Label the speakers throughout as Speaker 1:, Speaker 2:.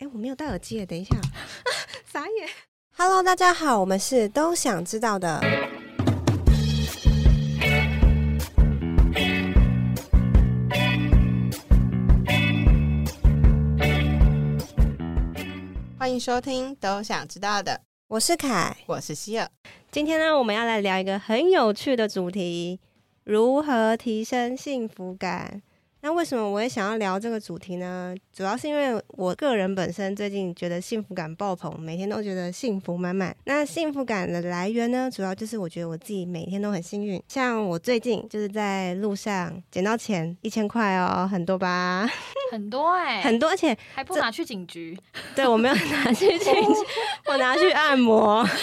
Speaker 1: 哎，我没有戴耳机，等一下，傻眼。Hello，大家好，我们是都想知道的。欢迎收听都想知道的，我是凯，
Speaker 2: 我是希尔。
Speaker 1: 今天呢，我们要来聊一个很有趣的主题：如何提升幸福感。那为什么我也想要聊这个主题呢？主要是因为我个人本身最近觉得幸福感爆棚，每天都觉得幸福满满。那幸福感的来源呢，主要就是我觉得我自己每天都很幸运。像我最近就是在路上捡到钱一千块哦，很多吧？
Speaker 3: 很多哎、欸，
Speaker 1: 很多，而且
Speaker 3: 还不拿去警局？
Speaker 1: 对，我没有拿去警局，我拿去按摩。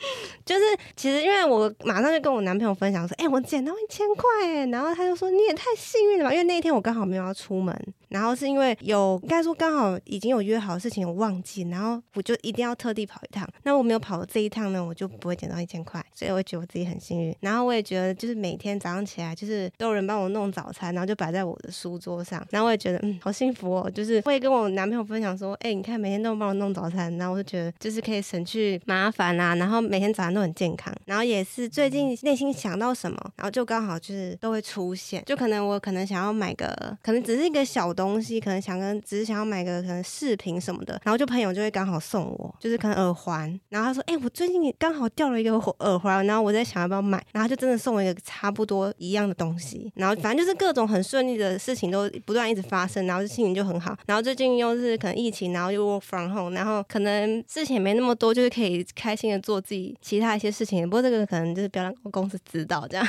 Speaker 1: 就是其实，因为我马上就跟我男朋友分享说，哎、我捡到一千块哎，然后他就说你也太幸运了吧，因为那一天我刚好没有要出门。然后是因为有应该说刚好已经有约好的事情，我忘记，然后我就一定要特地跑一趟。那我没有跑这一趟呢，我就不会捡到一千块，所以我觉得我自己很幸运。然后我也觉得，就是每天早上起来，就是都有人帮我弄早餐，然后就摆在我的书桌上。然后我也觉得，嗯，好幸福哦。就是会跟我男朋友分享说，哎，你看每天都帮我弄早餐，然后我就觉得就是可以省去麻烦啊。然后每天早上都很健康。然后也是最近内心想到什么，然后就刚好就是都会出现。就可能我可能想要买个，可能只是一个小东西，可能想跟只是想要买个可能饰品什么的，然后就朋友就会刚好送我，就是可能耳环，然后他说，哎、我最近刚好掉了一个耳环，然后我在想要不要买，然后就真的送我一个差不多一样的东西，然后反正就是各种很顺利的事情都不断一直发生，然后就心情就很好，然后最近又是可能疫情，然后又 work from home，然后可能事情也没那么多，就是可以开心的做自己其他一些事情，不过这个可能就是不要让公司知道这样。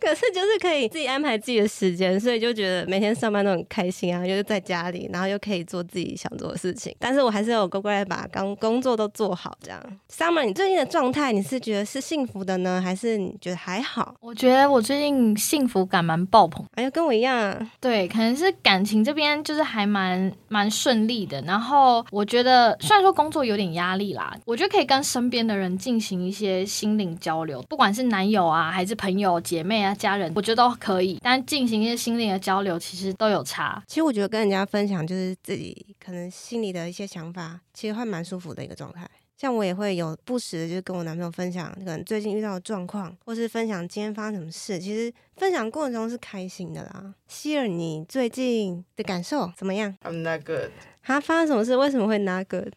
Speaker 1: 可是就是可以自己安排自己的时间，所以就觉得每天上班都很开心啊，就是在家里，然后又可以做自己想做的事情。但是我还是有乖乖把刚工作都做好，这样。Summer，你最近的状态，你是觉得是幸福的呢，还是你觉得还好？
Speaker 3: 我觉得我最近幸福感蛮爆棚。
Speaker 1: 哎呀，跟我一样。
Speaker 3: 对，可能是感情这边就是还蛮蛮顺利的。然后我觉得虽然说工作有点压力啦，我觉得可以跟身边的人进行一些心灵交流，不管是男友啊，还是朋友、姐妹啊。家人，我觉得都可以，但进行一些心灵的交流，其实都有差。
Speaker 1: 其实我觉得跟人家分享，就是自己可能心里的一些想法，其实会蛮舒服的一个状态。像我也会有不时的，就是跟我男朋友分享，可能最近遇到的状况，或是分享今天发生什么事。其实分享过程中是开心的啦。希尔，你最近的感受怎么样
Speaker 2: ？I'm not good。
Speaker 1: 他发生什么事？为什么会 not good？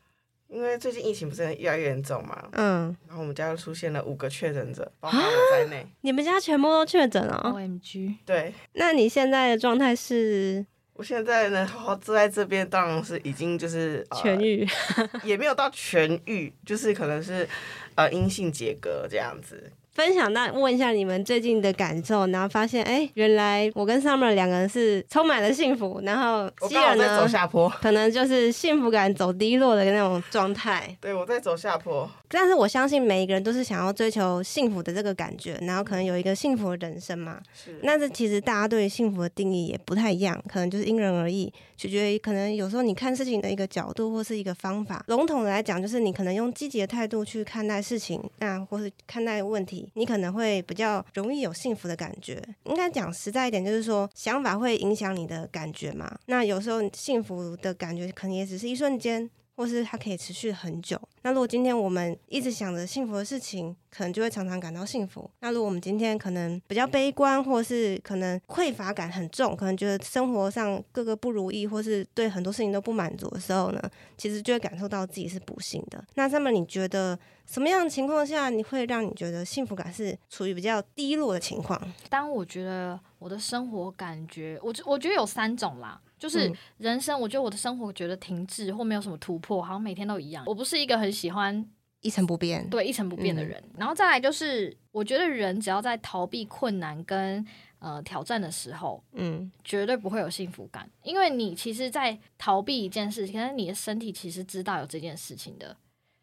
Speaker 2: 因为最近疫情不是越来越严重嘛，
Speaker 1: 嗯，
Speaker 2: 然后我们家又出现了五个确诊者，包括我在内。
Speaker 1: 你们家全部都确诊了
Speaker 3: ？OMG！
Speaker 2: 对，
Speaker 1: 那你现在的状态是？
Speaker 2: 我现在呢好好坐在这边，当然是已经就是
Speaker 1: 痊愈，
Speaker 2: 呃、也没有到痊愈，就是可能是呃阴性结隔这样子。
Speaker 1: 分享那问一下你们最近的感受，然后发现哎，原来我跟 Summer 两个人是充满了幸福，然后希尔呢，
Speaker 2: 我在走下坡，
Speaker 1: 可能就是幸福感走低落的那种状态。
Speaker 2: 对，我在走下坡，
Speaker 1: 但是我相信每一个人都是想要追求幸福的这个感觉，然后可能有一个幸福的人生嘛。
Speaker 2: 是。
Speaker 1: 那这其实大家对于幸福的定义也不太一样，可能就是因人而异，取决于可能有时候你看事情的一个角度或是一个方法。笼统的来讲，就是你可能用积极的态度去看待事情，那或是看待问题。你可能会比较容易有幸福的感觉。应该讲实在一点，就是说想法会影响你的感觉嘛。那有时候幸福的感觉可能也只是一瞬间，或是它可以持续很久。那如果今天我们一直想着幸福的事情，可能就会常常感到幸福。那如果我们今天可能比较悲观，或是可能匮乏感很重，可能觉得生活上各个不如意，或是对很多事情都不满足的时候呢，其实就会感受到自己是不幸的。那上面你觉得什么样的情况下，你会让你觉得幸福感是处于比较低落的情况？
Speaker 3: 当我觉得我的生活感觉，我我觉得有三种啦。就是人生，我觉得我的生活觉得停滞或没有什么突破，好像每天都一样。我不是一个很喜欢
Speaker 1: 一成不变，
Speaker 3: 对一成不变的人。嗯。然后再来就是，我觉得人只要在逃避困难跟呃挑战的时候，
Speaker 1: 嗯，
Speaker 3: 绝对不会有幸福感，因为你其实，在逃避一件事情，可是你的身体其实知道有这件事情的，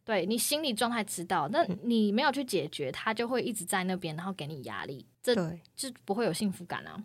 Speaker 3: 对你心理状态知道，那你没有去解决，它就会一直在那边，然后给你压力，这就不会有幸福感啊。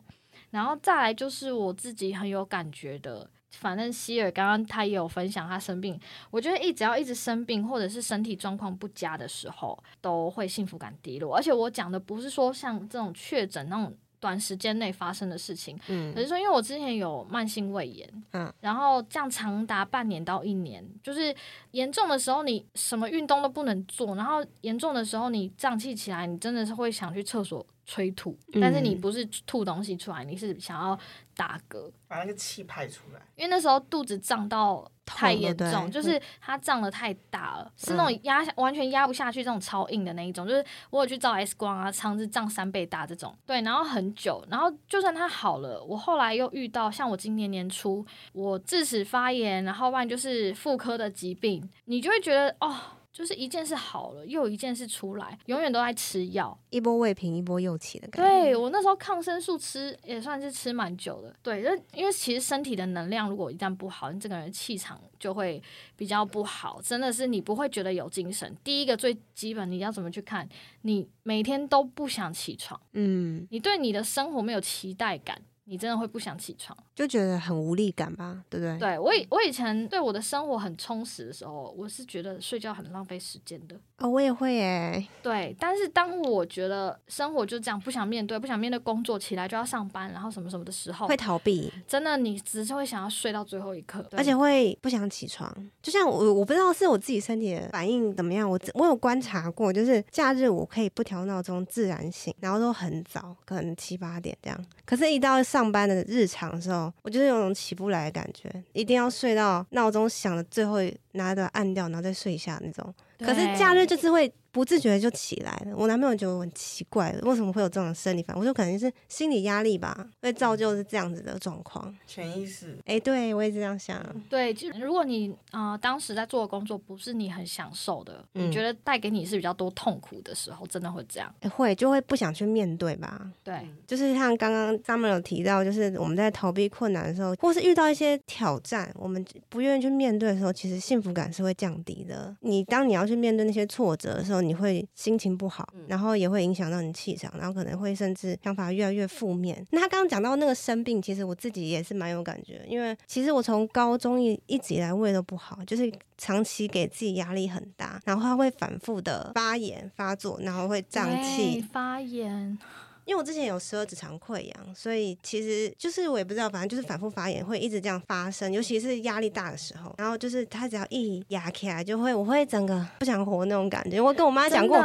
Speaker 3: 然后再来就是我自己很有感觉的，反正希尔刚刚他也有分享他生病，我觉得一只要一直生病或者是身体状况不佳的时候，都会幸福感低落。而且我讲的不是说像这种确诊那种短时间内发生的事情。
Speaker 1: 嗯，
Speaker 3: 可是说，因为我之前有慢性胃炎，
Speaker 1: 嗯，
Speaker 3: 然后这样长达半年到一年，就是严重的时候你什么运动都不能做，然后严重的时候你胀气起来，你真的是会想去厕所。催吐，但是你不是吐东西出来，嗯、你是想要打嗝，
Speaker 2: 把那个气排出来。
Speaker 3: 因为那时候肚子胀到太严重，就是它胀得太大了，嗯、是那种压完全压不下去，这种超硬的那一种。就是我有去照 X 光啊，肠子胀三倍大这种。对，然后很久，然后就算它好了，我后来又遇到像我今年年初，我智齿发炎，然后不然就是妇科的疾病，你就会觉得哦。就是一件事好了，又一件事出来，永远都在吃药，
Speaker 1: 一波未平一波又起的感觉。
Speaker 3: 对，我那时候抗生素吃也算是吃蛮久的，对，因为其实身体的能量如果一旦不好，你整个人气场就会比较不好，真的是你不会觉得有精神。第一个最基本，你要怎么去看？你每天都不想起床，嗯，你对你的生活没有期待感。你真的会不想起床，
Speaker 1: 就觉得很无力感吧，对不对？
Speaker 3: 对，我以我以前对我的生活很充实的时候，我是觉得睡觉很浪费时间的。
Speaker 1: 哦，我也会诶。
Speaker 3: 对，但是当我觉得生活就这样，不想面对，不想面对工作，起来就要上班，然后什么什么的时候，
Speaker 1: 会逃避。
Speaker 3: 真的，你只是会想要睡到最后一刻，
Speaker 1: 而且会不想起床。就像我，我不知道是我自己身体的反应怎么样。我我有观察过，就是假日我可以不调闹钟，自然醒，然后都很早，可能七八点这样。可是，一到上班的日常的时候，我就是有种起不来的感觉，一定要睡到闹钟响的最后，拿着按掉，然后再睡一下那种。可是假日就是会。不自觉就起来了，我男朋友觉得我很奇怪，为什么会有这种生理反应？我说可能是心理压力吧，会造就是这样子的状况。
Speaker 2: 潜意识，
Speaker 1: 哎、欸，对我也是这样想。
Speaker 3: 对，就如果你啊、呃、当时在做的工作不是你很享受的，嗯、你觉得带给你是比较多痛苦的时候，真的会这样。
Speaker 1: 欸、会就会不想去面对吧？
Speaker 3: 对，
Speaker 1: 就是像刚刚 Summer 有提到，就是我们在逃避困难的时候，或是遇到一些挑战，我们不愿意去面对的时候，其实幸福感是会降低的。你当你要去面对那些挫折的时候，你会心情。不好，然后也会影响到你气场，然后可能会甚至想法越来越负面。那他刚刚讲到那个生病，其实我自己也是蛮有感觉，因为其实我从高中一一直以来胃都不好，就是长期给自己压力很大，然后他会反复的发炎发作，然后会胀气
Speaker 3: 发炎。
Speaker 1: 因为我之前有十二指肠溃疡，所以其实就是我也不知道，反正就是反复发炎，会一直这样发生，尤其是压力大的时候。然后就是他只要一压起来，就会我会整个不想活那种感觉。我跟我妈讲过，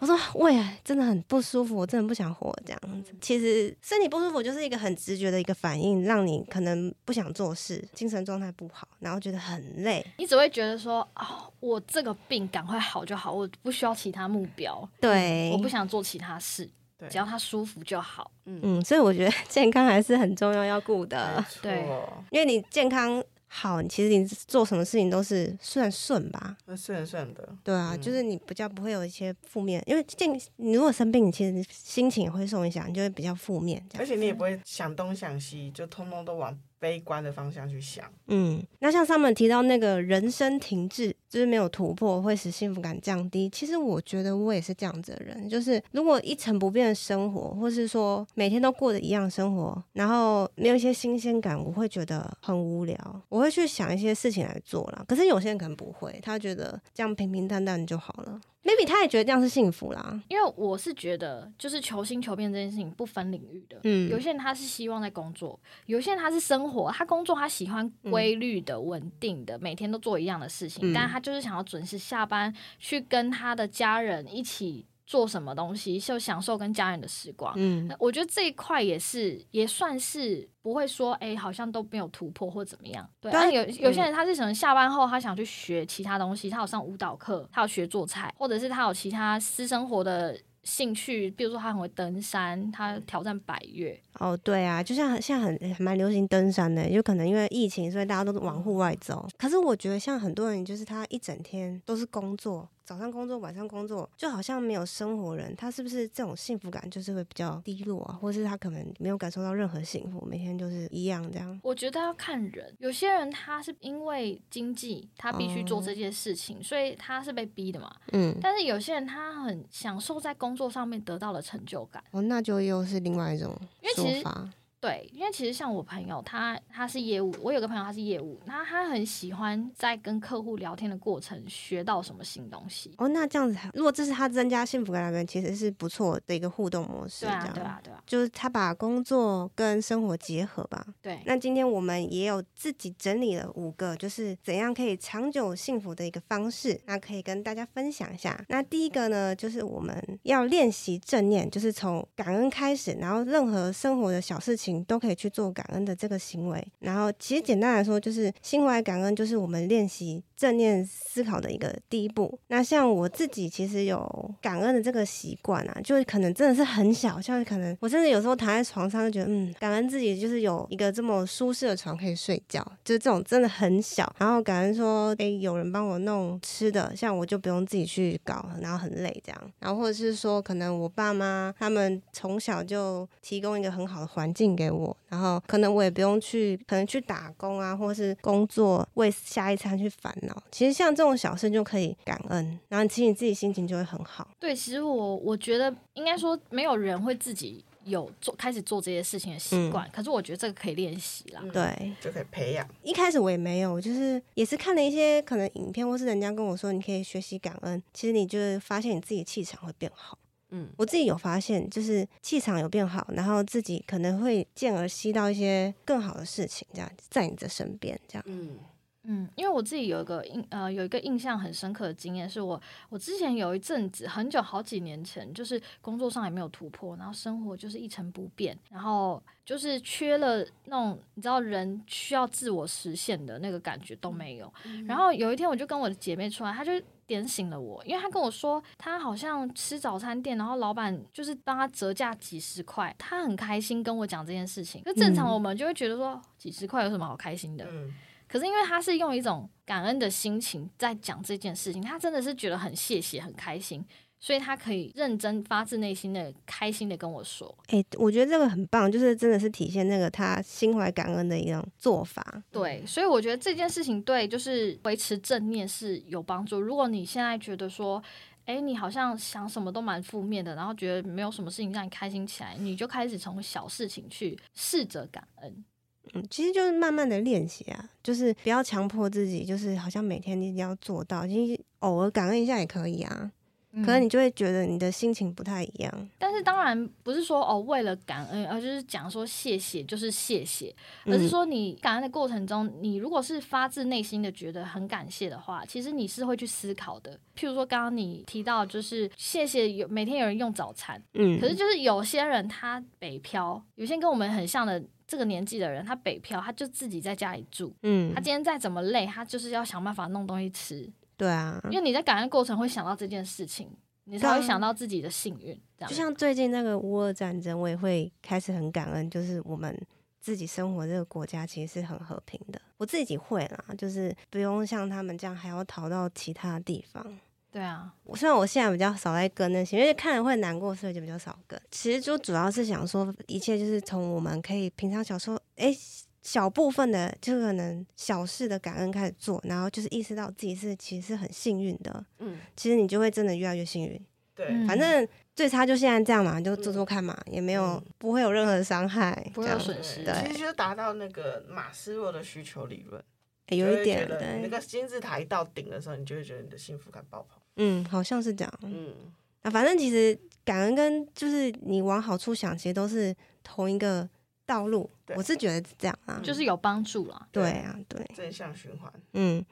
Speaker 1: 我说胃真的很不舒服，我真的不想活这样子。其实身体不舒服就是一个很直觉的一个反应，让你可能不想做事，精神状态不好，然后觉得很累。
Speaker 3: 你只会觉得说啊、哦，我这个病赶快好就好，我不需要其他目标，
Speaker 1: 对，
Speaker 3: 我不想做其他事。只要他舒服就好，
Speaker 1: 嗯。嗯，所以我觉得 健康还是很重要，要顾的。
Speaker 3: 对，
Speaker 1: 因为你健康好，其实你做什么事情都是顺顺吧，
Speaker 2: 顺顺的。
Speaker 1: 对啊，嗯、就是你比较不会有一些负面，因为健你如果生病，你其实心情也会受影响，你就会比较负面。
Speaker 2: 而且你也不会想东想西，就通通都往悲观的方向去想。
Speaker 1: 嗯，那像上面提到那个人生停滞。就是没有突破会使幸福感降低。其实我觉得我也是这样子的人，就是如果一成不变的生活，或是说每天都过的一样生活，然后没有一些新鲜感，我会觉得很无聊。我会去想一些事情来做啦。可是有些人可能不会，他觉得这样平平淡淡就好了。Maybe 他也觉得这样是幸福啦。
Speaker 3: 因为我是觉得，就是求新求变这件事情不分领域的。嗯，有些人他是希望在工作，有些人他是生活，他工作他喜欢规律的、稳定的，每天都做一样的事情，嗯、但他。就是想要准时下班，去跟他的家人一起做什么东西，就享受跟家人的时光。嗯，我觉得这一块也是，也算是不会说，哎、欸，好像都没有突破或怎么样。对，但有有些人他是可能下班后，他想去学其他东西，他有上舞蹈课，他有学做菜，或者是他有其他私生活的。兴趣，比如说他很会登山，他挑战百越。
Speaker 1: 哦，对啊，就像现在很蛮流行登山的，有可能因为疫情，所以大家都往户外走。可是我觉得像很多人，就是他一整天都是工作。早上工作，晚上工作，就好像没有生活人，他是不是这种幸福感就是会比较低落啊？或是他可能没有感受到任何幸福，每天就是一样这样？
Speaker 3: 我觉得要看人，有些人他是因为经济，他必须做这件事情，哦、所以他是被逼的嘛。嗯。但是有些人他很享受在工作上面得到的成就感。
Speaker 1: 哦，那就又是另外一种说法。
Speaker 3: 对，因为其实像我朋友，他他是业务，我有个朋友他是业务，那他很喜欢在跟客户聊天的过程学到什么新东西。
Speaker 1: 哦，那这样子，如果这是他增加幸福感来源，其实是不错的一个互动模式。
Speaker 3: 对啊，对啊，对啊，
Speaker 1: 就是他把工作跟生活结合吧。
Speaker 3: 对。
Speaker 1: 那今天我们也有自己整理了五个，就是怎样可以长久幸福的一个方式，那可以跟大家分享一下。那第一个呢，就是我们要练习正念，就是从感恩开始，然后任何生活的小事情。都可以去做感恩的这个行为，然后其实简单来说，就是心怀感恩，就是我们练习正念思考的一个第一步。那像我自己其实有感恩的这个习惯啊，就是可能真的是很小，像可能我甚至有时候躺在床上就觉得，嗯，感恩自己就是有一个这么舒适的床可以睡觉，就是这种真的很小。然后感恩说，哎，有人帮我弄吃的，像我就不用自己去搞，然后很累这样。然后或者是说，可能我爸妈他们从小就提供一个很好的环境。给我，然后可能我也不用去，可能去打工啊，或是工作为下一餐去烦恼。其实像这种小事就可以感恩，然后其实你自己心情就会很好。
Speaker 3: 对，其实我我觉得应该说没有人会自己有做开始做这些事情的习惯，嗯、可是我觉得这个可以练习啦，
Speaker 1: 对，
Speaker 2: 就可以培养。
Speaker 1: 一开始我也没有，就是也是看了一些可能影片，或是人家跟我说你可以学习感恩，其实你就是发现你自己气场会变好。嗯，我自己有发现，就是气场有变好，然后自己可能会进而吸到一些更好的事情，这样在你的身边，这样。
Speaker 3: 嗯嗯，因为我自己有一个印呃有一个印象很深刻的经验，是我我之前有一阵子很久好几年前，就是工作上也没有突破，然后生活就是一成不变，然后就是缺了那种你知道人需要自我实现的那个感觉都没有。嗯、然后有一天我就跟我的姐妹出来，她就。点醒了我，因为他跟我说，他好像吃早餐店，然后老板就是帮他折价几十块，他很开心跟我讲这件事情。就正常我们就会觉得说，几十块有什么好开心的？嗯。可是因为他是用一种感恩的心情在讲这件事情，他真的是觉得很谢谢，很开心。所以他可以认真、发自内心的、开心的跟我说：“
Speaker 1: 哎、欸，我觉得这个很棒，就是真的是体现那个他心怀感恩的一种做法。”
Speaker 3: 对，所以我觉得这件事情对就是维持正念是有帮助。如果你现在觉得说，哎、欸，你好像想什么都蛮负面的，然后觉得没有什么事情让你开心起来，你就开始从小事情去试着感恩。
Speaker 1: 嗯，其实就是慢慢的练习啊，就是不要强迫自己，就是好像每天一定要做到，其实偶尔感恩一下也可以啊。可能你就会觉得你的心情不太一样，嗯、
Speaker 3: 但是当然不是说哦，为了感恩，而就是讲说谢谢就是谢谢，而是说你感恩的过程中，你如果是发自内心的觉得很感谢的话，其实你是会去思考的。譬如说刚刚你提到就是谢谢有每天有人用早餐，嗯，可是就是有些人他北漂，有些跟我们很像的这个年纪的人，他北漂他就自己在家里住，嗯，他今天再怎么累，他就是要想办法弄东西吃。
Speaker 1: 对啊，
Speaker 3: 因为你在感恩过程会想到这件事情，你才会想到自己的幸运。这样，
Speaker 1: 就像最近那个乌俄战争，我也会开始很感恩，就是我们自己生活这个国家其实是很和平的。我自己会啦，就是不用像他们这样还要逃到其他地方。
Speaker 3: 对啊，
Speaker 1: 我虽然我现在比较少在跟那些，因为看了会难过，所以就比较少跟。其实就主要是想说，一切就是从我们可以平常小时候，哎。小部分的就可能小事的感恩开始做，然后就是意识到自己是其实是很幸运的。嗯，其实你就会真的越来越幸运。
Speaker 2: 对，
Speaker 1: 反正最差就现在这样嘛，就做做看嘛，嗯、也没有、嗯、不会有任何的伤害，
Speaker 3: 不会有损失。
Speaker 1: 对，
Speaker 2: 其实就是达到那个马斯洛的需求理论、
Speaker 1: 欸，有一点
Speaker 2: 对。那个金字塔一到顶的时候，你就会觉得你的幸福感爆棚。
Speaker 1: 嗯，好像是这样。嗯，啊，反正其实感恩跟就是你往好处想，其实都是同一个。道路，我是觉得是这样啊，
Speaker 3: 就是有帮助了。
Speaker 1: 对啊，对，
Speaker 2: 正向循环。
Speaker 1: 嗯，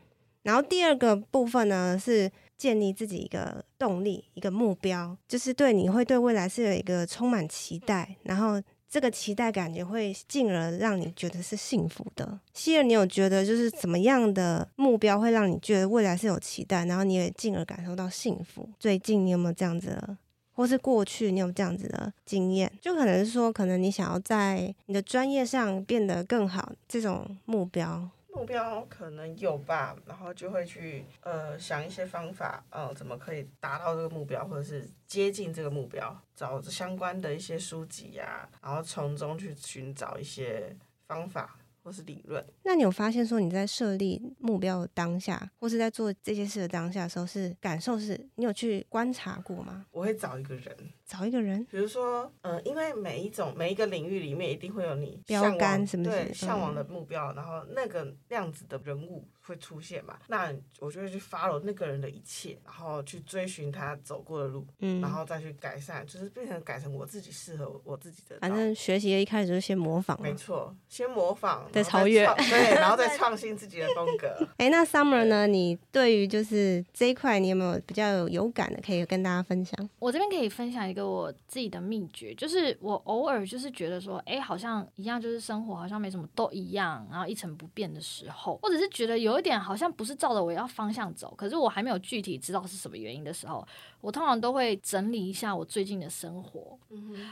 Speaker 1: 然后第二个部分呢，是建立自己一个动力，一个目标，就是对你会对未来是有一个充满期待，然后这个期待感觉会进而让你觉得是幸福的。希尔，你有觉得就是怎么样的目标会让你觉得未来是有期待，然后你也进而感受到幸福？最近你有没有这样子的？或是过去你有这样子的经验，就可能是说，可能你想要在你的专业上变得更好，这种目标，
Speaker 2: 目标可能有吧，然后就会去呃想一些方法，呃，怎么可以达到这个目标，或者是接近这个目标，找相关的一些书籍呀、然后从中去寻找一些方法。或是理论，
Speaker 1: 那你有发现说你在设立目标的当下，或是在做这些事的当下的时候，是感受是，你有去观察过吗？
Speaker 2: 我会找一个人
Speaker 1: 找一个人，
Speaker 2: 比如说，嗯、呃，因为每一种每一个领域里面一定会有你
Speaker 1: 标杆什么
Speaker 2: 对向往的目标，然后那个样子的人物会出现嘛？那我就会去 follow 那个人的一切，然后去追寻他走过的路，嗯，然后再去改善，就是变成改成我自己适合我自己的。
Speaker 1: 反正学习一开始就是先模仿，
Speaker 2: 没错，先模仿
Speaker 1: 再超越，
Speaker 2: 对，然后再创新自己的风格。
Speaker 1: 哎、欸，那 Summer 呢？你对于就是这一块，你有没有比较有有感的，可以跟大家分享？
Speaker 3: 我这边可以分享一个我自己的秘诀，就是我偶尔就是觉得说，哎、欸，好像一样，就是生活好像没什么都一样，然后一成不变的时候，或者是觉得有一点好像不是。照着我要方向走，可是我还没有具体知道是什么原因的时候，我通常都会整理一下我最近的生活。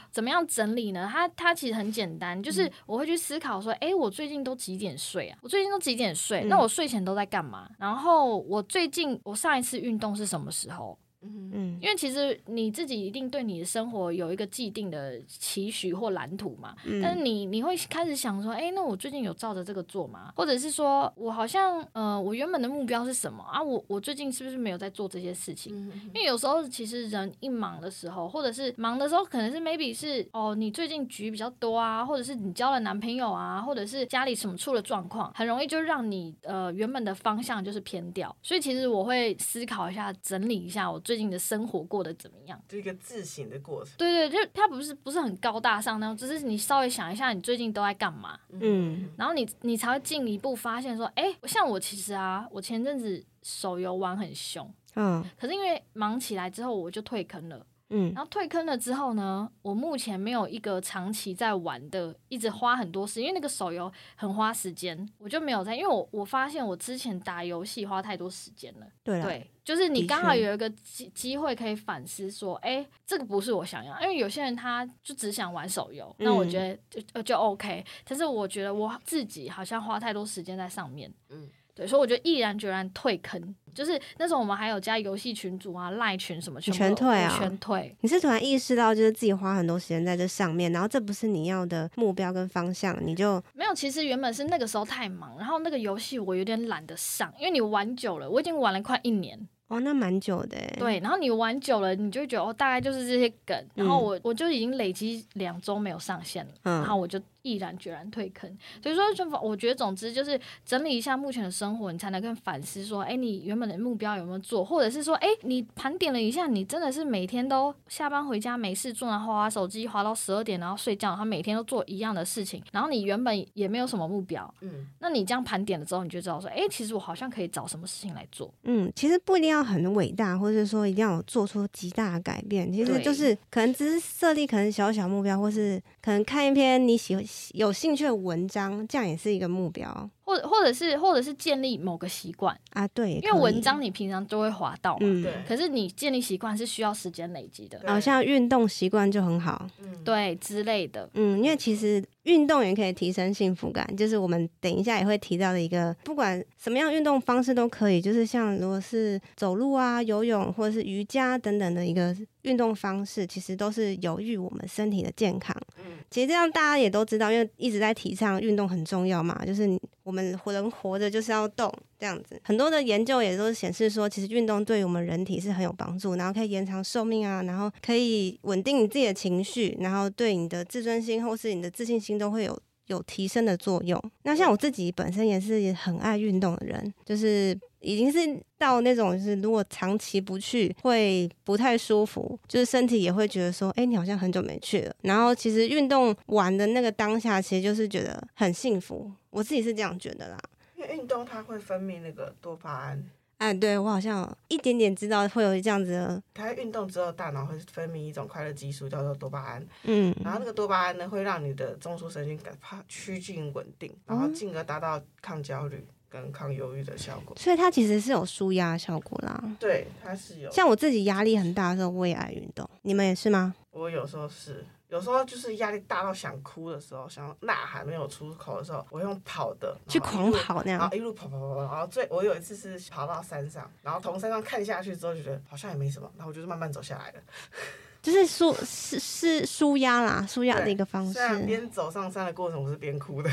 Speaker 3: 怎么样整理呢？它它其实很简单，就是我会去思考说，哎、欸，我最近都几点睡啊？我最近都几点睡？那我睡前都在干嘛？然后我最近我上一次运动是什么时候？嗯，因为其实你自己一定对你的生活有一个既定的期许或蓝图嘛，嗯、但是你你会开始想说，哎、欸，那我最近有照着这个做吗？或者是说我好像，呃，我原本的目标是什么啊？我我最近是不是没有在做这些事情？嗯、因为有时候其实人一忙的时候，或者是忙的时候，可能是 maybe 是哦，你最近局比较多啊，或者是你交了男朋友啊，或者是家里什么出了状况，很容易就让你呃原本的方向就是偏掉。所以其实我会思考一下，整理一下我最近的生活过得怎么样？
Speaker 2: 就一个自省的过程。
Speaker 3: 对对，就它不是不是很高大上那种，只是你稍微想一下，你最近都在干嘛？嗯，然后你你才会进一步发现说，哎，像我其实啊，我前阵子手游玩很凶，嗯，可是因为忙起来之后，我就退坑了。嗯，然后退坑了之后呢，我目前没有一个长期在玩的，一直花很多时间，因为那个手游很花时间，我就没有在，因为我我发现我之前打游戏花太多时间了。对，对，就是你刚好有一个机机会可以反思说，哎，这个不是我想要，因为有些人他就只想玩手游，那我觉得就就 OK，但是我觉得我自己好像花太多时间在上面，嗯。对，所以我就毅然决然退坑，就是那时候我们还有加游戏群组啊、赖群什么全，
Speaker 1: 全退啊，
Speaker 3: 全退。
Speaker 1: 你是突然意识到，就是自己花很多时间在这上面，然后这不是你要的目标跟方向，你就
Speaker 3: 没有。其实原本是那个时候太忙，然后那个游戏我有点懒得上，因为你玩久了，我已经玩了快一年。
Speaker 1: 哦，那蛮久的。
Speaker 3: 对，然后你玩久了，你就觉得哦，大概就是这些梗，然后我、嗯、我就已经累积两周没有上线了，嗯、然后我就。毅然决然退坑，所以说，就我觉得，总之就是整理一下目前的生活，你才能更反思说，哎，你原本的目标有没有做，或者是说，哎，你盘点了一下，你真的是每天都下班回家没事做，然后滑手机滑到十二点，然后睡觉，他每天都做一样的事情，然后你原本也没有什么目标，嗯，那你这样盘点了之后，你就知道说，哎，其实我好像可以找什么事情来做，
Speaker 1: 嗯，其实不一定要很伟大，或者说一定要做出极大的改变，其实就是可能只是设立可能小小目标，或是可能看一篇你喜有兴趣的。文章，这样也是一个目标。
Speaker 3: 或者或者是或者是建立某个习惯
Speaker 1: 啊，对，
Speaker 3: 因为文章你平常都会滑到嘛，
Speaker 1: 嗯，
Speaker 3: 对。可是你建立习惯是需要时间累积的，
Speaker 1: 好像运动习惯就很好，
Speaker 3: 嗯，对之类的，
Speaker 1: 嗯，因为其实运动也可以提升幸福感，就是我们等一下也会提到的一个，不管什么样运动方式都可以，就是像如果是走路啊、游泳或者是瑜伽等等的一个运动方式，其实都是有益我们身体的健康。嗯，其实这样大家也都知道，因为一直在提倡运动很重要嘛，就是你。我们们活人活着就是要动，这样子。很多的研究也都显示说，其实运动对于我们人体是很有帮助，然后可以延长寿命啊，然后可以稳定你自己的情绪，然后对你的自尊心或是你的自信心都会有有提升的作用。那像我自己本身也是很爱运动的人，就是已经是到那种就是如果长期不去会不太舒服，就是身体也会觉得说，哎，你好像很久没去了。然后其实运动完的那个当下，其实就是觉得很幸福。我自己是这样觉得啦，
Speaker 2: 因为运动它会分泌那个多巴胺。
Speaker 1: 哎，对，我好像一点点知道会有这样子的。
Speaker 2: 它运动之后，大脑会分泌一种快乐激素，叫做多巴胺。嗯，然后那个多巴胺呢，会让你的中枢神经感怕趋近稳定，然后进而达到抗焦虑跟抗忧郁的效果。
Speaker 1: 所以它其实是有舒压效果啦。
Speaker 2: 对，它是有。
Speaker 1: 像我自己压力很大的时候，我也爱运动。你们也是吗？
Speaker 2: 我有时候是。有时候就是压力大到想哭的时候，想呐喊没有出口的时候，我用跑的
Speaker 1: 去狂跑那样，
Speaker 2: 然后一路跑跑跑跑，然后最我有一次是跑到山上，然后从山上看下去之后，觉得好像也没什么，然后我就是慢慢走下来的，
Speaker 1: 就是舒是是舒压啦，舒压的一个方式。
Speaker 2: 虽然边走上山的过程我是边哭的。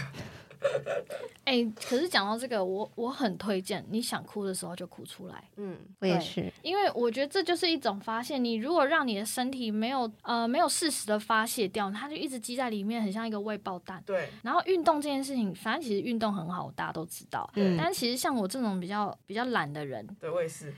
Speaker 3: 哎、欸，可是讲到这个，我我很推荐，你想哭的时候就哭出来。
Speaker 1: 嗯，我也是，
Speaker 3: 因为我觉得这就是一种发泄。你如果让你的身体没有呃没有适时的发泄掉，它就一直积在里面，很像一个未爆弹。
Speaker 2: 对。然
Speaker 3: 后运动这件事情，反正其实运动很好，大家都知道。嗯。但其实像我这种比较比较懒的人，
Speaker 2: 对，我也是。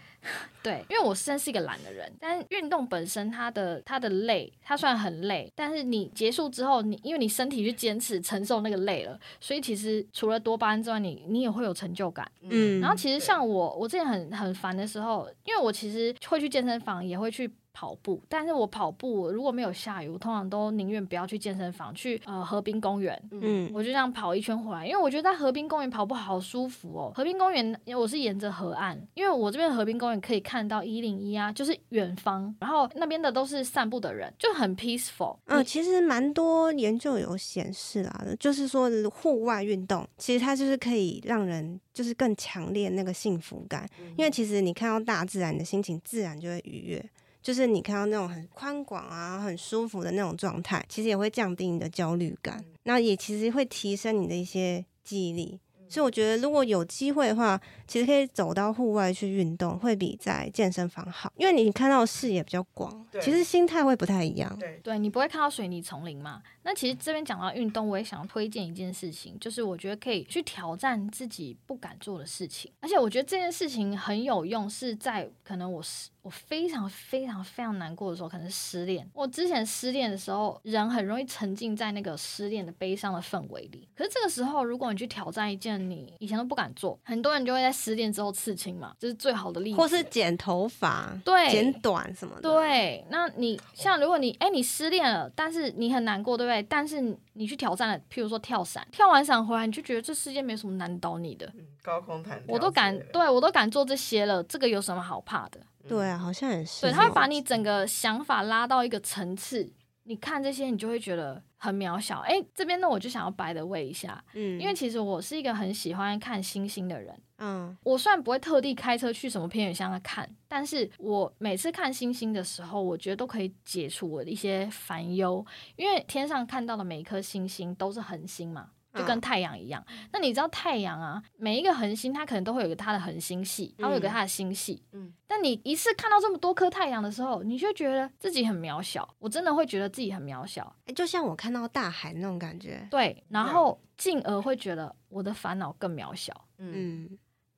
Speaker 3: 对，因为我真是一个懒的人，但是运动本身它的它的累，它虽然很累，但是你结束之后，你因为你身体去坚持承受那个累了，所以其实除了多巴胺之外，你你也会有成就感。嗯，然后其实像我，我之前很很烦的时候，因为我其实会去健身房，也会去。跑步，但是我跑步如果没有下雨，我通常都宁愿不要去健身房，去呃河滨公园，嗯，我就这样跑一圈回来，因为我觉得在河滨公园跑步好舒服哦。河滨公园，因为我是沿着河岸，因为我这边河滨公园可以看到一零一啊，就是远方，然后那边的都是散步的人，就很 peaceful。
Speaker 1: 嗯，其实蛮多研究有显示啦，就是说户外运动其实它就是可以让人就是更强烈那个幸福感，嗯，因为其实你看到大自然，你的心情自然就会愉悦。就是你看到那种很宽广啊、很舒服的那种状态，其实也会降低你的焦虑感，那也其实会提升你的一些记忆力。所以我觉得，如果有机会的话，其实可以走到户外去运动，会比在健身房好，因为你看到的视野比较广，其实心态会不太一样。
Speaker 2: 对，
Speaker 3: 对你不会看到水泥丛林嘛？那其实这边讲到运动，我也想要推荐一件事情，就是我觉得可以去挑战自己不敢做的事情，而且我觉得这件事情很有用，是在可能我失我非常非常非常难过的时候，可能是失恋。我之前失恋的时候，人很容易沉浸在那个失恋的悲伤的氛围里。可是这个时候，如果你去挑战一件你以前都不敢做，很多人就会在失恋之后刺青嘛，这、就是最好的例子。
Speaker 1: 或是剪头发，
Speaker 3: 对，
Speaker 1: 剪短什么的。
Speaker 3: 对，那你像如果你哎、欸、你失恋了，但是你很难过，对不对？但是你去挑战了，譬如说跳伞，跳完伞回来，你就觉得这世界没什么难倒你的。
Speaker 2: 高空弹，
Speaker 3: 我都敢，对我都敢做这些了，这个有什么好怕的？
Speaker 1: 对啊，好像也是。
Speaker 3: 对，他会把你整个想法拉到一个层次，你看这些，你就会觉得很渺小。哎，这边呢，我就想要 by the way 一下，嗯，因为其实我是一个很喜欢看星星的人，嗯，我虽然不会特地开车去什么偏远乡看，但是我每次看星星的时候，我觉得都可以解除我的一些烦忧，因为天上看到的每一颗星星都是恒星嘛。就跟太阳一样，那你知道太阳啊，每一个恒星它可能都会有个它的恒星系，它会有个它的星系。嗯，但你一次看到这么多颗太阳的时候，你就觉得自己很渺小。我真的会觉得自己很渺小，
Speaker 1: 欸，就像我看到大海那种感觉。
Speaker 3: 对，然后进而会觉得我的烦恼更渺小。嗯，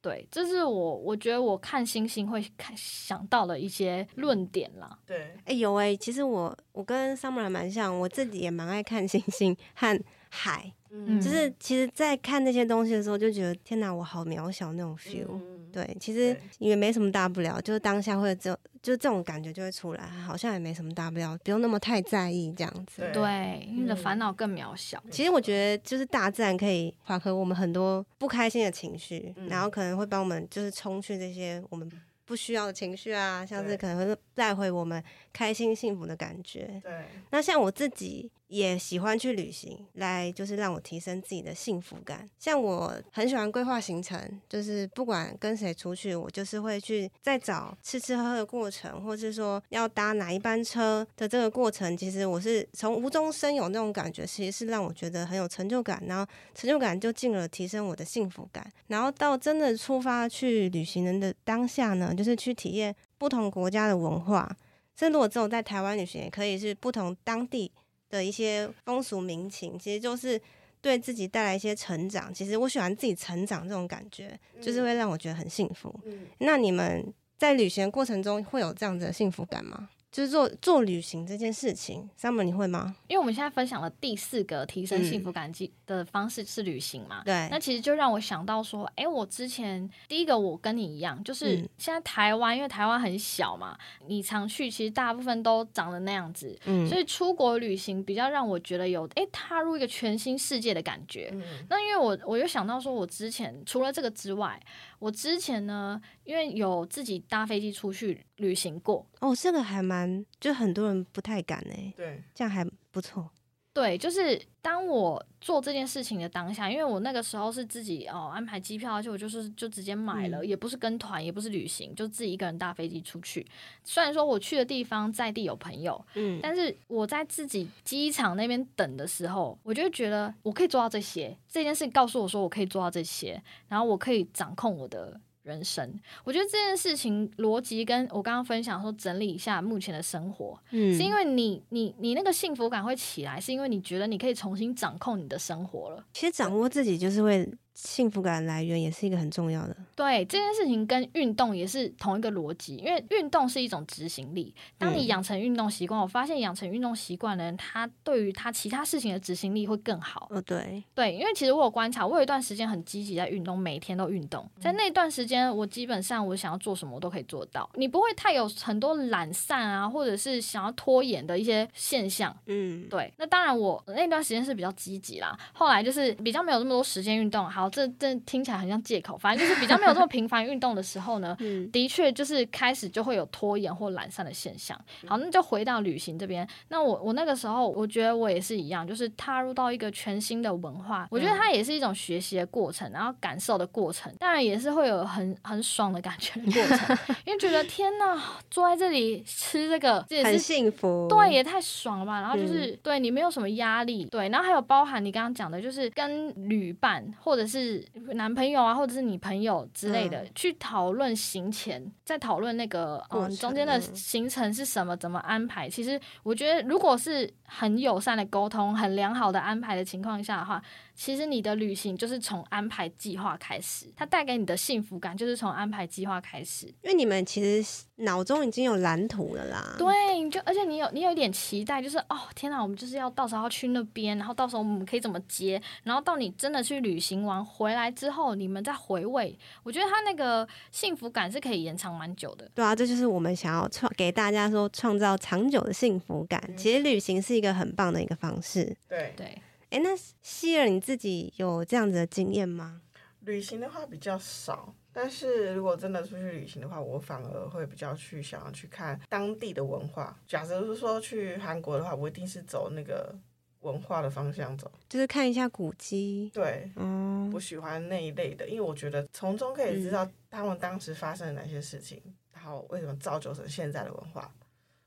Speaker 3: 对，这是我我觉得我看星星会看想到的一些论点啦。
Speaker 2: 对，
Speaker 1: 哎、欸、有哎、欸，其实我我跟 Summer 蛮像，我自己也蛮爱看星星和海。嗯，就是其实，在看那些东西的时候，就觉得天哪，我好渺小那种 feel。嗯、对，其实也没什么大不了，就是当下会这，就这种感觉就会出来，好像也没什么大不了，不用那么太在意这样子。
Speaker 3: 对，你的烦恼更渺小。
Speaker 1: 其实我觉得，就是大自然可以缓和我们很多不开心的情绪，嗯、然后可能会帮我们就是冲去这些我们不需要的情绪啊，像是可能会带回我们开心幸福的感觉。
Speaker 2: 对，
Speaker 1: 那像我自己。也喜欢去旅行，来就是让我提升自己的幸福感。像我很喜欢规划行程，就是不管跟谁出去，我就是会去在找吃吃喝喝的过程，或是说要搭哪一班车的这个过程。其实我是从无中生有那种感觉，其实是让我觉得很有成就感，然后成就感就进而提升我的幸福感。然后到真的出发去旅行人的当下呢，就是去体验不同国家的文化。甚至如果只有在台湾旅行，也可以是不同当地。的一些风俗民情，其实就是对自己带来一些成长。其实我喜欢自己成长这种感觉，就是会让我觉得很幸福。嗯，那你们在旅行过程中会有这样子的幸福感吗？就是做做旅行这件事情，Summer 你会吗？
Speaker 3: 因为我们现在分享的第四个提升幸福感的方式是旅行嘛。
Speaker 1: 对、嗯，
Speaker 3: 那其实就让我想到说，哎、欸，我之前第一个我跟你一样，就是现在台湾，因为台湾很小嘛，你常去，其实大部分都长得那样子，嗯，所以出国旅行比较让我觉得有哎、欸、踏入一个全新世界的感觉。嗯、那因为我我又想到说，我之前除了这个之外。我之前呢，因为有自己搭飞机出去旅行过，
Speaker 1: 哦，这个还蛮，就很多人不太敢哎，
Speaker 2: 对，
Speaker 1: 这样还不错。
Speaker 3: 对，就是当我做这件事情的当下，因为我那个时候是自己哦安排机票，而且我就是就直接买了，嗯、也不是跟团，也不是旅行，就自己一个人搭飞机出去。虽然说我去的地方在地有朋友，嗯，但是我在自己机场那边等的时候，我就觉得我可以做到这些。这件事告诉我说我可以做到这些，然后我可以掌控我的。人生，我觉得这件事情逻辑跟我刚刚分享说整理一下目前的生活，嗯，是因为你你你那个幸福感会起来，是因为你觉得你可以重新掌控你的生活了。
Speaker 1: 其实掌握自己就是会。幸福感来源也是一个很重要的。
Speaker 3: 对，这件事情跟运动也是同一个逻辑，因为运动是一种执行力。当你养成运动习惯，嗯、我发现养成运动习惯的人，他对于他其他事情的执行力会更好。
Speaker 1: 哦，对，
Speaker 3: 对，因为其实我有观察，我有一段时间很积极在运动，每天都运动。在那段时间，我基本上我想要做什么，我都可以做到。你不会太有很多懒散啊，或者是想要拖延的一些现象。嗯，对。那当然，我那段时间是比较积极啦。后来就是比较没有那么多时间运动。好。这这听起来很像借口，反正就是比较没有这么 频繁运动的时候呢，嗯、的确就是开始就会有拖延或懒散的现象。好，那就回到旅行这边。那我我那个时候，我觉得我也是一样，就是踏入到一个全新的文化，我觉得它也是一种学习的过程，然后感受的过程，当然也是会有很很爽的感觉的过程，因为觉得天呐，坐在这里吃这个，这也是
Speaker 1: 很幸福，
Speaker 3: 对，也太爽了吧。然后就是、嗯、对你没有什么压力，对，然后还有包含你刚刚讲的，就是跟旅伴或者是。是男朋友啊，或者是女朋友之类的，嗯、去讨论行前，再讨论那个嗯中间的行程是什么，怎么安排。其实我觉得，如果是很友善的沟通，很良好的安排的情况下的话。其实你的旅行就是从安排计划开始，它带给你的幸福感就是从安排计划开始。
Speaker 1: 因为你们其实脑中已经有蓝图了啦。
Speaker 3: 对，你就而且你有你有一点期待，就是哦天哪，我们就是要到时候要去那边，然后到时候我们可以怎么接，然后到你真的去旅行完回来之后，你们再回味，我觉得它那个幸福感是可以延长蛮久的。
Speaker 1: 对啊，这就是我们想要创给大家说创造长久的幸福感。嗯、其实旅行是一个很棒的一个方式。
Speaker 2: 对
Speaker 3: 对。
Speaker 1: 哎，那希尔你自己有这样子的经验吗？
Speaker 2: 旅行的话比较少，但是如果真的出去旅行的话，我反而会比较去想要去看当地的文化。假设是说去韩国的话，我一定是走那个文化的方向走，
Speaker 1: 就是看一下古迹。
Speaker 2: 对，嗯，我喜欢那一类的，因为我觉得从中可以知道他们当时发生了哪些事情，嗯、然后为什么造就成现在的文化。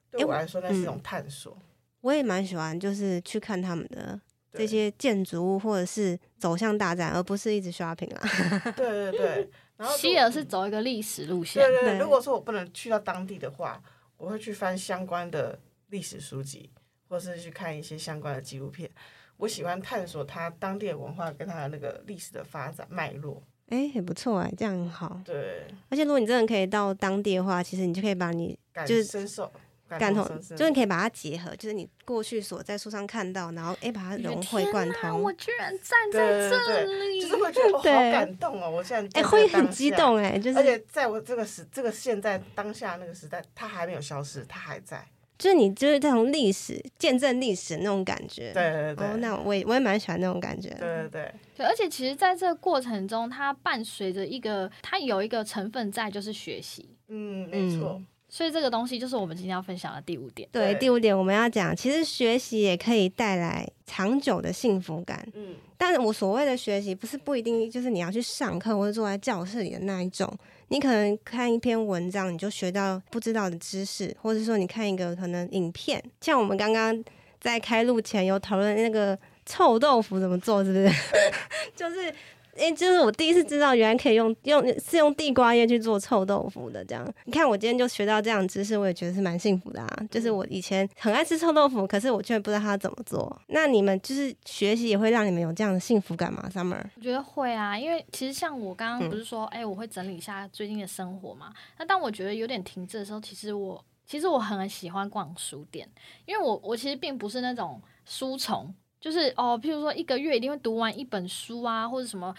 Speaker 2: 对我来说，那是一种探索。嗯、
Speaker 1: 我也蛮喜欢，就是去看他们的。这些建筑物，或者是走向大战，而不是一直 shopping 啊。
Speaker 2: 对对对，然后
Speaker 3: 希尔是走一个历史路线。
Speaker 2: 对对对，如果说我不能去到当地的话，我会去翻相关的历史书籍，或是去看一些相关的纪录片。我喜欢探索它当地的文化跟它的那个历史的发展脉络。
Speaker 1: 哎，很不错哎，这样很好。
Speaker 2: 对，
Speaker 1: 而且如果你真的可以到当地的话，其实你就可以把你就是
Speaker 2: 深受。
Speaker 1: 感同，就是你可以把它结合，就是你过去所在书上看到，然后哎，把它融会贯通。
Speaker 3: 我居然站在这里，
Speaker 2: 就是会觉得好感动哦！我现在
Speaker 1: 哎，会很激动哎，就是
Speaker 2: 而且在我这个时，这个现在当下那个时代，它还没有消失，它还在。
Speaker 1: 就是你就是这种历史见证历史那种感觉。
Speaker 2: 对对对。
Speaker 1: 哦，那我也我也蛮喜欢那种感觉。
Speaker 2: 对对对。
Speaker 3: 对，而且其实在这个过程中，它伴随着一个，它有一个成分在，就是学习。
Speaker 2: 嗯，没错。
Speaker 3: 所以这个东西就是我们今天要分享的第五点。
Speaker 1: 对，第五点我们要讲，其实学习也可以带来长久的幸福感。嗯，但是我所谓的学习，不是不一定就是你要去上课或者坐在教室里的那一种。你可能看一篇文章，你就学到不知道的知识，或者说你看一个可能影片，像我们刚刚在开录前有讨论那个臭豆腐怎么做，是不是？就是。哎、欸，就是我第一次知道，原来可以用用是用地瓜叶去做臭豆腐的。这样，你看我今天就学到这样的知识，我也觉得是蛮幸福的啊。就是我以前很爱吃臭豆腐，可是我却不知道它怎么做。那你们就是学习也会让你们有这样的幸福感吗？Summer，
Speaker 3: 我觉得会啊，因为其实像我刚刚不是说，哎、嗯欸，我会整理一下最近的生活嘛。那当我觉得有点停滞的时候，其实我其实我很喜欢逛书店，因为我我其实并不是那种书虫。就是哦，譬如说一个月一定会读完一本书啊，或者什么，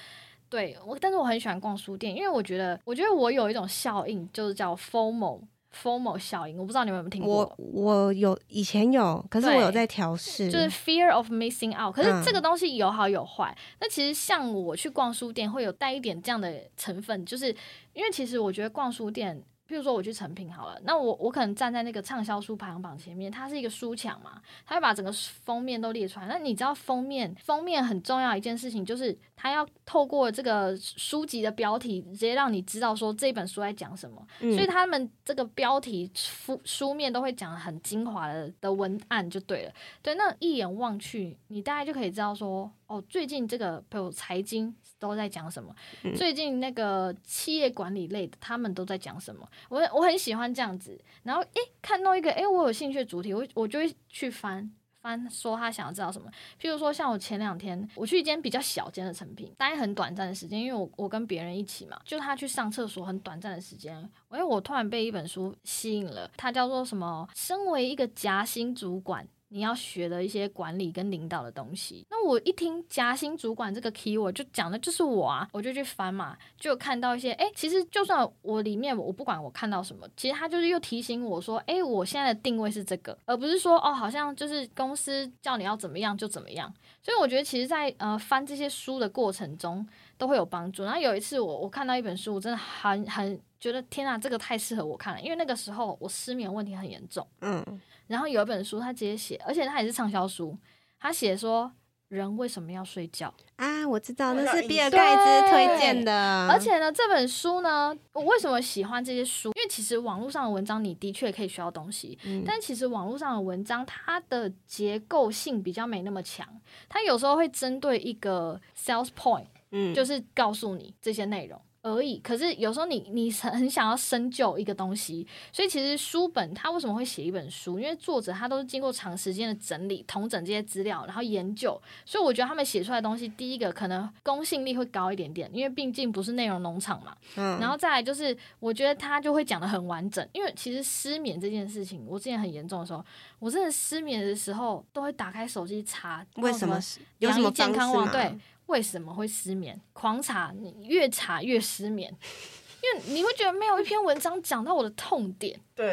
Speaker 3: 对我，但是我很喜欢逛书店，因为我觉得，我觉得我有一种效应，就是叫 “formal formal” 效应，我不知道你们有没有听过？
Speaker 1: 我我有以前有，可是我有在调试，
Speaker 3: 就是 fear of missing out。可是这个东西有好有坏。那、嗯、其实像我去逛书店，会有带一点这样的成分，就是因为其实我觉得逛书店。譬如说我去成品好了，那我我可能站在那个畅销书排行榜前面，它是一个书墙嘛，它会把整个封面都列出来。那你知道封面封面很重要一件事情，就是它要透过这个书籍的标题，直接让你知道说这本书在讲什么。嗯、所以他们这个标题书书面都会讲很精华的的文案就对了。对，那一眼望去，你大概就可以知道说，哦，最近这个比如财经。都在讲什么？最近那个企业管理类的，他们都在讲什么？我我很喜欢这样子。然后诶，看到一个诶，我有兴趣的主题，我我就会去翻翻，说他想要知道什么。譬如说，像我前两天我去一间比较小间的成品，待很短暂的时间，因为我我跟别人一起嘛，就他去上厕所很短暂的时间，因为我突然被一本书吸引了，它叫做什么？身为一个夹心主管。你要学的一些管理跟领导的东西。那我一听夹心主管这个 keyword 就讲的就是我啊，我就去翻嘛，就看到一些哎、其实就算我里面我不管我看到什么，其实他就是又提醒我说，哎、我现在的定位是这个，而不是说哦，好像就是公司叫你要怎么样就怎么样。所以我觉得其实在，在呃翻这些书的过程中都会有帮助。然后有一次我我看到一本书，我真的很很觉得天啊，这个太适合我看了，因为那个时候我失眠问题很严重，嗯。然后有一本书，他直接写，而且他也是畅销书。他写说，人为什么要睡觉
Speaker 1: 啊？我知道，那是比尔盖茨推荐的。
Speaker 3: 而且呢，这本书呢，我为什么喜欢这些书？因为其实网络上的文章，你的确可以学到东西。嗯、但其实网络上的文章，它的结构性比较没那么强。它有时候会针对一个 sales point，嗯，就是告诉你这些内容。而已，可是有时候你你很很想要深究一个东西，所以其实书本它为什么会写一本书？因为作者他都是经过长时间的整理、统整这些资料，然后研究，所以我觉得他们写出来的东西，第一个可能公信力会高一点点，因为毕竟不是内容农场嘛。嗯。然后再来就是，我觉得他就会讲的很完整，因为其实失眠这件事情，我之前很严重的时候，我真的失眠的时候都会打开手机查
Speaker 1: 为什么有
Speaker 3: 什么健康网对。为什么会失眠？狂查，你越查越失眠，因为你会觉得没有一篇文章讲到我的痛点。
Speaker 2: 对，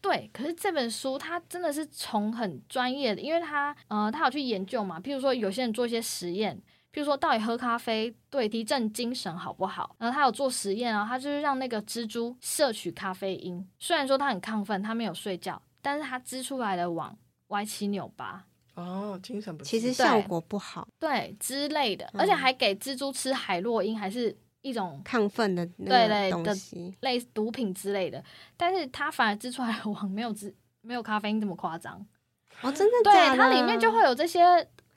Speaker 3: 对。可是这本书它真的是从很专业的，因为它呃，它有去研究嘛。譬如说，有些人做一些实验，譬如说到底喝咖啡对提振精神好不好？然后他有做实验啊，他就是让那个蜘蛛摄取咖啡因，虽然说它很亢奋，它没有睡觉，但是它织出来的网歪七扭八。
Speaker 2: 哦，精神不
Speaker 1: 其实效果不好，
Speaker 3: 对，对之类的，而且还给蜘蛛吃海洛因，还是一种
Speaker 1: 亢奋的
Speaker 3: 对类的类毒品之类的，但是它反而织出来的网没有织没有咖啡因这么夸张
Speaker 1: 哦，真的。
Speaker 3: 对，它里面就会有这些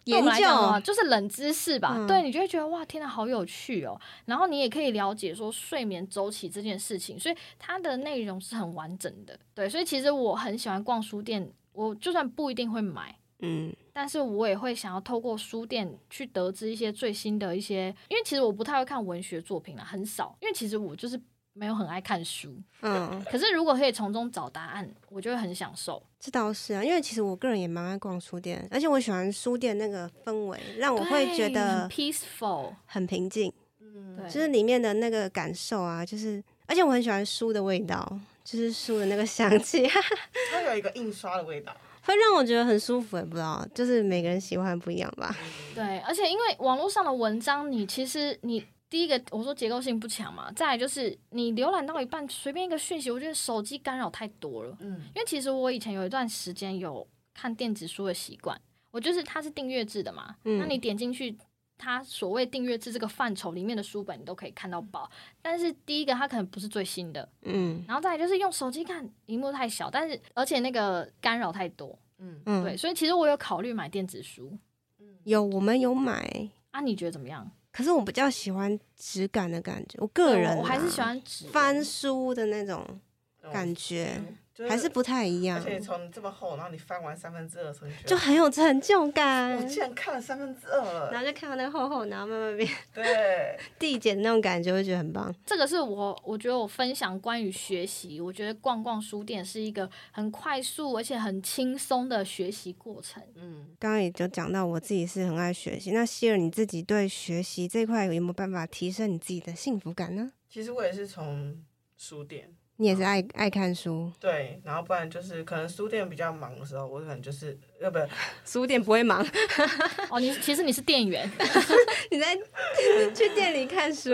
Speaker 3: 研究，就是冷知识吧，嗯、对你就会觉得哇，天哪，好有趣哦，然后你也可以了解说睡眠周期这件事情，所以它的内容是很完整的，对，所以其实我很喜欢逛书店，我就算不一定会买。嗯，但是我也会想要透过书店去得知一些最新的一些，因为其实我不太会看文学作品啦，很少，因为其实我就是没有很爱看书。嗯，可是如果可以从中找答案，我就会很享受。
Speaker 1: 这倒是啊，因为其实我个人也蛮爱逛书店，而且我喜欢书店那个氛围，让我会觉得
Speaker 3: peaceful，
Speaker 1: 很平静。嗯，对，就是里面的那个感受啊，就是，而且我很喜欢书的味道，就是书的那个香气，
Speaker 2: 它有一个印刷的味道。
Speaker 1: 会让我觉得很舒服，也不知道，就是每个人喜欢不一样吧。
Speaker 3: 对，而且因为网络上的文章，你其实你第一个我说结构性不强嘛，再来就是你浏览到一半，随便一个讯息，我觉得手机干扰太多了。嗯，因为其实我以前有一段时间有看电子书的习惯，我就是它是订阅制的嘛，嗯，那你点进去。它所谓订阅制这个范畴里面的书本，你都可以看到包。但是第一个，它可能不是最新的，嗯。然后再来就是用手机看，荧幕太小，但是而且那个干扰太多，嗯嗯。对，所以其实我有考虑买电子书，
Speaker 1: 有我们有买
Speaker 3: 啊？你觉得怎么样？
Speaker 1: 可是我比较喜欢质感的感觉，我个人
Speaker 3: 我还是喜欢纸
Speaker 1: 翻书的那种感觉。就是、还是不太一样，
Speaker 2: 而且从这么厚，然后你翻完三分之二的时候，
Speaker 1: 就很有成就感。
Speaker 2: 我竟然看了三分之二了，
Speaker 1: 然后就看到那个厚厚，然后慢慢变，
Speaker 2: 对，
Speaker 1: 递减那种感觉，会觉得很棒。
Speaker 3: 这个是我，我觉得我分享关于学习，我觉得逛逛书店是一个很快速而且很轻松的学习过程。嗯，
Speaker 1: 刚刚也就讲到我自己是很爱学习，那希尔你自己对学习这块有没有办法提升你自己的幸福感呢？
Speaker 2: 其实我也是从书店。
Speaker 1: 你也是爱爱看书，
Speaker 2: 对，然后不然就是可能书店比较忙的时候，我可能就是要不然
Speaker 1: 书店不会忙。
Speaker 3: 哦，你其实你是店员，
Speaker 1: 你在去店里看书。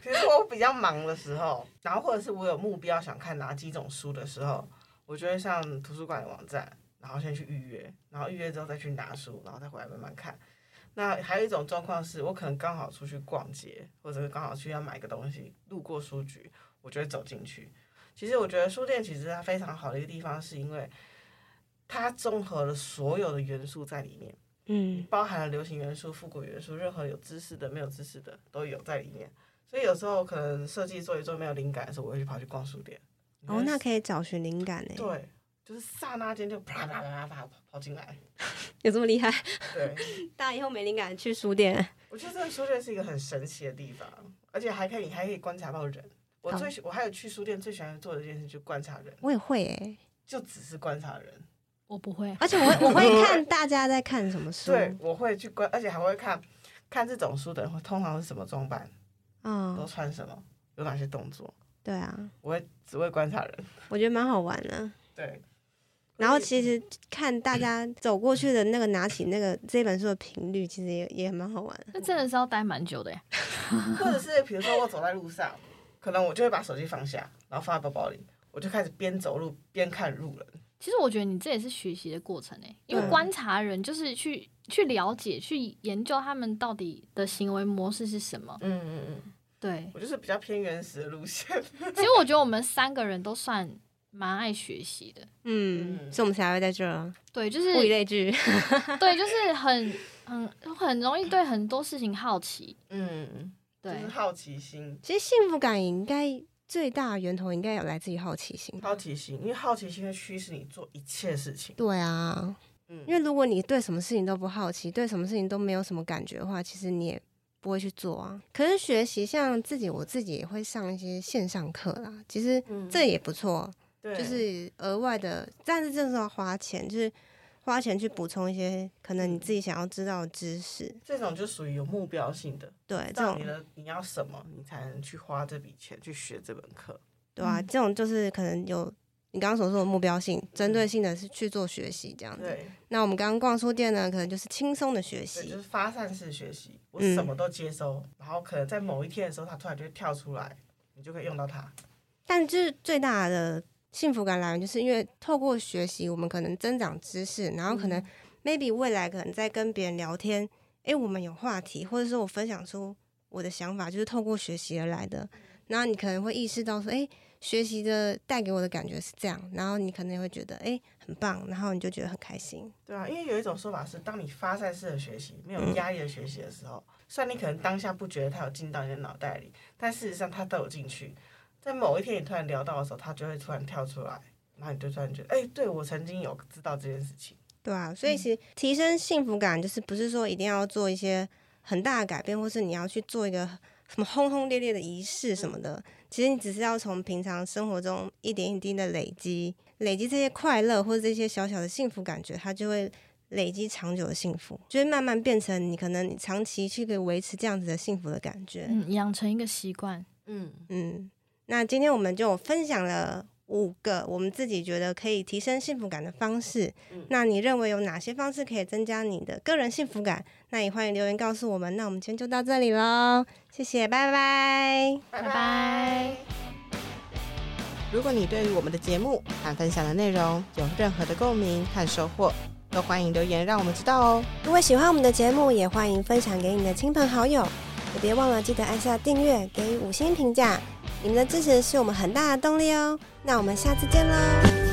Speaker 2: 比如说我比较忙的时候，然后或者是我有目标想看哪几种书的时候，我就会上图书馆的网站，然后先去预约，然后预约之后再去拿书，然后再回来慢慢看。那还有一种状况是，我可能刚好出去逛街，或者是刚好去要买个东西，路过书局，我就会走进去。其实我觉得书店其实它非常好的一个地方，是因为它综合了所有的元素在里面，
Speaker 1: 嗯，
Speaker 2: 包含了流行元素、复古元素，任何有知识的、没有知识的都有在里面。所以有时候可能设计做一做没有灵感的时候，我会去跑去逛书店。
Speaker 1: 哦，那可以找寻灵感呢。
Speaker 2: 对，就是刹那间就啪啪啪啪跑进来，
Speaker 1: 有这么厉害？
Speaker 2: 对，
Speaker 1: 大家以后没灵感去书店。
Speaker 2: 我觉得这个书店是一个很神奇的地方，而且还可以还可以观察到人。我最喜我还有去书店最喜欢做的一件事就观察人。
Speaker 1: 我也会诶，
Speaker 2: 就只是观察人。
Speaker 3: 我不会，
Speaker 1: 而且我会我会看 大家在看什么书。
Speaker 2: 对，我会去观，而且还会看看这种书的人会通常是什么装扮。
Speaker 1: 嗯，
Speaker 2: 都穿什么？有哪些动作？
Speaker 1: 对啊，
Speaker 2: 我会只会观察人，
Speaker 1: 我觉得蛮好玩的。
Speaker 2: 对，
Speaker 1: 然后其实看大家 走过去的那个拿起那个这本书的频率，其实也也蛮好玩的。
Speaker 3: 那真的是要待蛮久的呀。
Speaker 2: 或者是比如说我走在路上，可能我就会把手机放下，然后放在包包里，我就开始边走路边看路人。
Speaker 3: 其实我觉得你这也是学习的过程诶，因为观察人就是去去了解、去研究他们到底的行为模式是什么。
Speaker 2: 嗯嗯嗯。
Speaker 3: 对，
Speaker 2: 我就是比较偏原始的路线。
Speaker 3: 其实我觉得我们三个人都算蛮爱学习的，
Speaker 1: 嗯，所以我们才会在这。
Speaker 3: 对，就是
Speaker 1: 物以类聚，
Speaker 3: 对，就是很很很容易对很多事情好奇。
Speaker 2: 嗯，对，就是好奇心。
Speaker 1: 其实幸福感应该最大源头应该有来自于好奇心。
Speaker 2: 好奇心，因为好奇心会驱使你做一切事情。
Speaker 1: 对啊，嗯，因为如果你对什么事情都不好奇，对什么事情都没有什么感觉的话，其实你也。不会去做啊，可是学习像自己，我自己也会上一些线上课啦。其实这也不错，嗯、就是额外的，但是这是要花钱，就是花钱去补充一些可能你自己想要知道的知识。
Speaker 2: 这种就属于有目标性的，
Speaker 1: 对，这种
Speaker 2: 你的你要什么，你才能去花这笔钱去学这门课，
Speaker 1: 对啊，这种就是可能有。你刚刚所说的目标性、针对性的是去做学习这样子。对。那我们刚刚逛书店呢，可能就是轻松的学习，
Speaker 2: 就是发散式学习，我什么都接收，嗯、然后可能在某一天的时候，它突然就会跳出来，你就可以用到它。
Speaker 1: 但就是最大的幸福感来源，就是因为透过学习，我们可能增长知识，然后可能 maybe 未来可能在跟别人聊天，哎、欸，我们有话题，或者说我分享出我的想法，就是透过学习而来的。然后你可能会意识到说，哎、欸。学习的带给我的感觉是这样，然后你可能会觉得哎、欸、很棒，然后你就觉得很开心。
Speaker 2: 对啊，因为有一种说法是，当你发散式的学习，没有压力的学习的时候，嗯、虽然你可能当下不觉得它有进到你的脑袋里，但事实上它都有进去。在某一天你突然聊到的时候，他就会突然跳出来，然后你就突然觉得哎、欸，对我曾经有知道这件事情。
Speaker 1: 对啊，所以其实提升幸福感就是不是说一定要做一些很大的改变，或是你要去做一个什么轰轰烈烈的仪式什么的。嗯其实你只是要从平常生活中一点一滴的累积，累积这些快乐或者这些小小的幸福感觉，它就会累积长久的幸福，就会慢慢变成你可能你长期去可以维持这样子的幸福的感觉，
Speaker 3: 嗯，养成一个习惯，
Speaker 1: 嗯嗯。那今天我们就分享了五个我们自己觉得可以提升幸福感的方式，嗯，那你认为有哪些方式可以增加你的个人幸福感？那也欢迎留言告诉我们。那我们今天就到这里喽，谢谢，拜拜，
Speaker 3: 拜拜。
Speaker 2: 如果你对于我们的节目和分享的内容有任何的共鸣和收获，都欢迎留言让我们知道哦。
Speaker 1: 如果喜欢我们的节目，也欢迎分享给你的亲朋好友，也别忘了记得按下订阅，给予五星评价。你们的支持是我们很大的动力哦。那我们下次见喽。